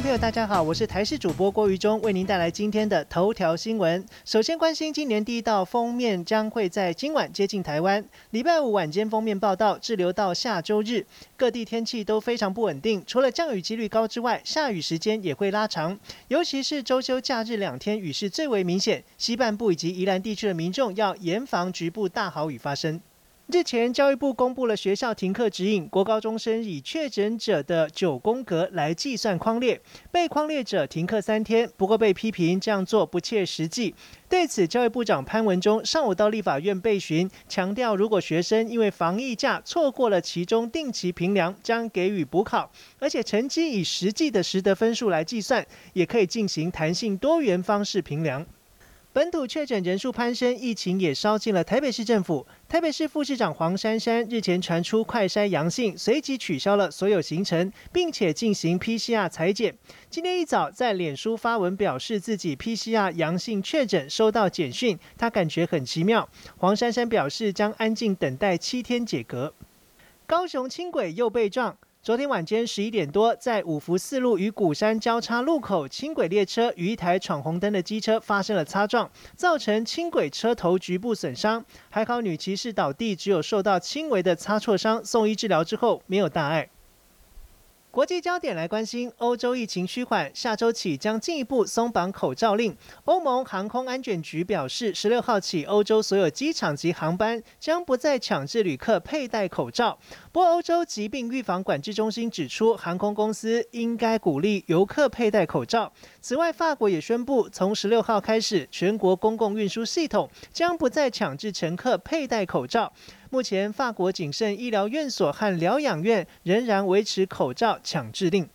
朋友，大家好，我是台视主播郭于中，为您带来今天的头条新闻。首先关心今年第一道封面将会在今晚接近台湾，礼拜五晚间封面报道滞留到下周日，各地天气都非常不稳定，除了降雨几率高之外，下雨时间也会拉长，尤其是周休假日两天雨势最为明显，西半部以及宜兰地区的民众要严防局部大豪雨发生。日前，教育部公布了学校停课指引，国高中生以确诊者的九宫格来计算框列，被框列者停课三天。不过被批评这样做不切实际。对此，教育部长潘文忠上午到立法院备询，强调如果学生因为防疫假错过了其中定期评量，将给予补考，而且成绩以实际的实得分数来计算，也可以进行弹性多元方式评量。本土确诊人数攀升，疫情也烧进了台北市政府。台北市副市长黄珊珊日前传出快筛阳性，随即取消了所有行程，并且进行 PCR 裁剪。今天一早在脸书发文表示自己 PCR 阳性确诊，收到简讯，他感觉很奇妙。黄珊珊表示将安静等待七天解隔。高雄轻轨又被撞。昨天晚间十一点多，在五福四路与鼓山交叉路口，轻轨列车与一台闯红灯的机车发生了擦撞，造成轻轨车头局部损伤。还好女骑士倒地，只有受到轻微的擦挫伤，送医治疗之后没有大碍。国际焦点来关心，欧洲疫情趋缓，下周起将进一步松绑口罩令。欧盟航空安全局表示，十六号起，欧洲所有机场及航班将不再强制旅客佩戴口罩。不过，欧洲疾病预防管制中心指出，航空公司应该鼓励游客佩戴口罩。此外，法国也宣布，从十六号开始，全国公共运输系统将不再强制乘客佩戴口罩。目前，法国仅剩医疗院所和疗养院仍然维持口罩强制令。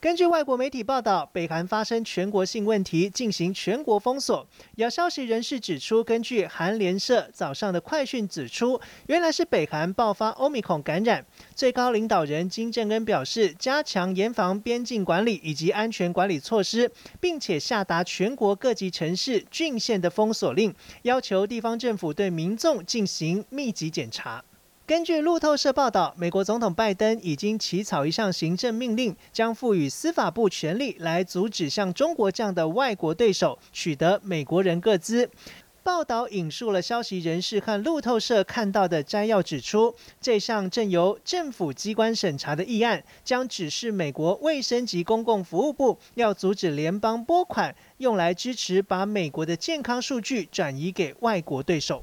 根据外国媒体报道，北韩发生全国性问题，进行全国封锁。有消息人士指出，根据韩联社早上的快讯指出，原来是北韩爆发欧米孔感染。最高领导人金正恩表示，加强严防边境管理以及安全管理措施，并且下达全国各级城市、郡县的封锁令，要求地方政府对民众进行密集检查。根据路透社报道，美国总统拜登已经起草一项行政命令，将赋予司法部权力来阻止像中国这样的外国对手取得美国人各资。报道引述了消息人士和路透社看到的摘要，指出这项正由政府机关审查的议案，将指示美国卫生及公共服务部要阻止联邦拨款用来支持把美国的健康数据转移给外国对手。